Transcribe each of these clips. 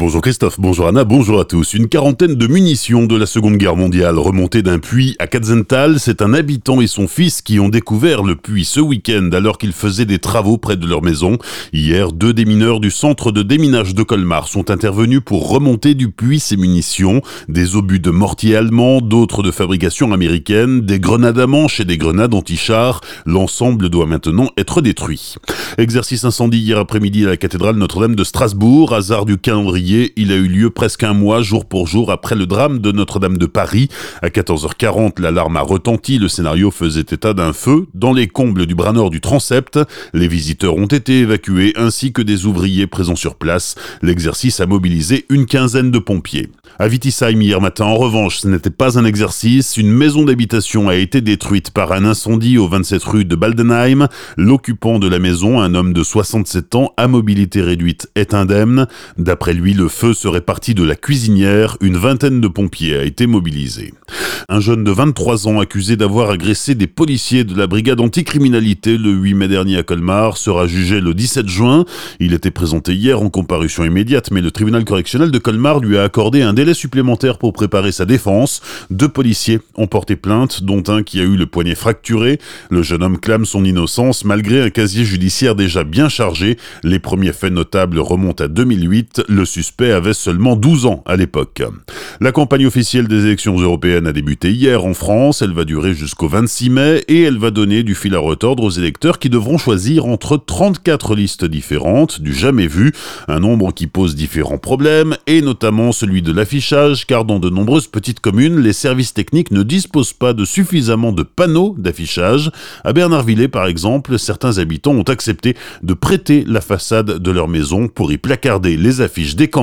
Bonjour Christophe, bonjour Anna, bonjour à tous. Une quarantaine de munitions de la Seconde Guerre mondiale remontées d'un puits à Katzenthal. C'est un habitant et son fils qui ont découvert le puits ce week-end alors qu'ils faisaient des travaux près de leur maison. Hier, deux démineurs du centre de déminage de Colmar sont intervenus pour remonter du puits ces munitions. Des obus de mortier allemands, d'autres de fabrication américaine, des grenades à manche et des grenades anti-chars. L'ensemble doit maintenant être détruit. Exercice incendie hier après-midi à la cathédrale Notre-Dame de Strasbourg, hasard du calendrier il a eu lieu presque un mois, jour pour jour, après le drame de Notre-Dame de Paris. À 14h40, l'alarme a retenti. Le scénario faisait état d'un feu dans les combles du bras nord du transept. Les visiteurs ont été évacués ainsi que des ouvriers présents sur place. L'exercice a mobilisé une quinzaine de pompiers. À Vitisheim hier matin, en revanche, ce n'était pas un exercice. Une maison d'habitation a été détruite par un incendie au 27 rue de Baldenheim. L'occupant de la maison, un homme de 67 ans à mobilité réduite, est indemne. D'après lui, le feu serait parti de la cuisinière. Une vingtaine de pompiers a été mobilisée. Un jeune de 23 ans accusé d'avoir agressé des policiers de la brigade anticriminalité le 8 mai dernier à Colmar sera jugé le 17 juin. Il était présenté hier en comparution immédiate, mais le tribunal correctionnel de Colmar lui a accordé un délai supplémentaire pour préparer sa défense. Deux policiers ont porté plainte, dont un qui a eu le poignet fracturé. Le jeune homme clame son innocence malgré un casier judiciaire déjà bien chargé. Les premiers faits notables remontent à 2008. Le suspect avait seulement 12 ans à l'époque. La campagne officielle des élections européennes a débuté hier en France. Elle va durer jusqu'au 26 mai et elle va donner du fil à retordre aux électeurs qui devront choisir entre 34 listes différentes, du jamais vu, un nombre qui pose différents problèmes et notamment celui de l'affichage car dans de nombreuses petites communes, les services techniques ne disposent pas de suffisamment de panneaux d'affichage. À Bernardvillers, par exemple, certains habitants ont accepté de prêter la façade de leur maison pour y placarder les affiches des candidats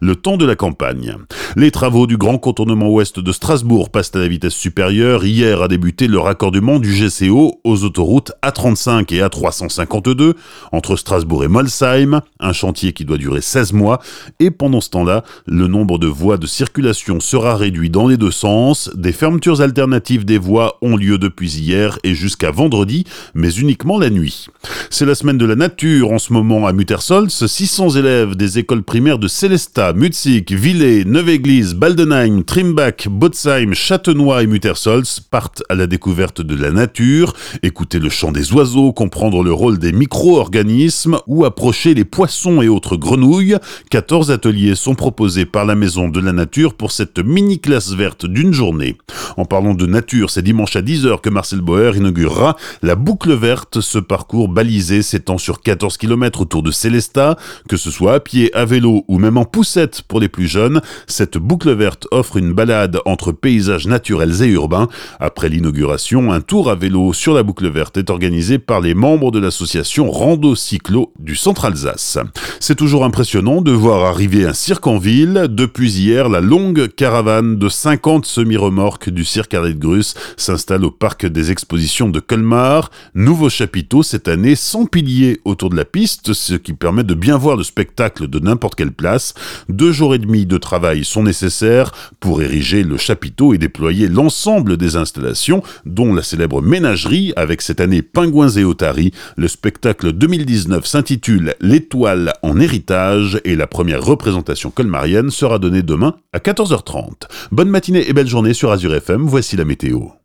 le temps de la campagne. Les travaux du grand contournement ouest de Strasbourg passent à la vitesse supérieure. Hier a débuté le raccordement du GCO aux autoroutes A35 et A352 entre Strasbourg et Molsheim, un chantier qui doit durer 16 mois. Et pendant ce temps-là, le nombre de voies de circulation sera réduit dans les deux sens. Des fermetures alternatives des voies ont lieu depuis hier et jusqu'à vendredi, mais uniquement la nuit. C'est la semaine de la nature en ce moment à Muttersols. 600 élèves des écoles primaires de Célestat, Mutzig, Villers, Neuve Baldenheim, Trimbach, Botzheim, Châtenois et Muttersols partent à la découverte de la nature, écouter le chant des oiseaux, comprendre le rôle des micro-organismes ou approcher les poissons et autres grenouilles. 14 ateliers sont proposés par la Maison de la Nature pour cette mini-classe verte d'une journée. En parlant de nature, c'est dimanche à 10h que Marcel Boer inaugurera la boucle verte. Ce parcours balisé s'étend sur 14 km autour de Célestat, que ce soit à pied, à vélo ou même en poussette pour les plus jeunes. Cette boucle verte offre une balade entre paysages naturels et urbains. Après l'inauguration, un tour à vélo sur la boucle verte est organisé par les membres de l'association Rando Cyclo du Centre Alsace. C'est toujours impressionnant de voir arriver un cirque en ville. Depuis hier, la longue caravane de 50 semi-remorques du cirque Arlette Grus s'installe au parc des expositions de Colmar. Nouveau chapiteau cette année sans piliers autour de la piste, ce qui permet de bien voir le spectacle de n'importe quelle place. Deux jours et demi de travail sont nécessaires pour ériger le chapiteau et déployer l'ensemble des installations, dont la célèbre ménagerie avec cette année Pingouins et Otaries. Le spectacle 2019 s'intitule L'étoile en héritage et la première représentation colmarienne sera donnée demain à 14h30. Bonne matinée et belle journée sur Azure FM, voici la météo.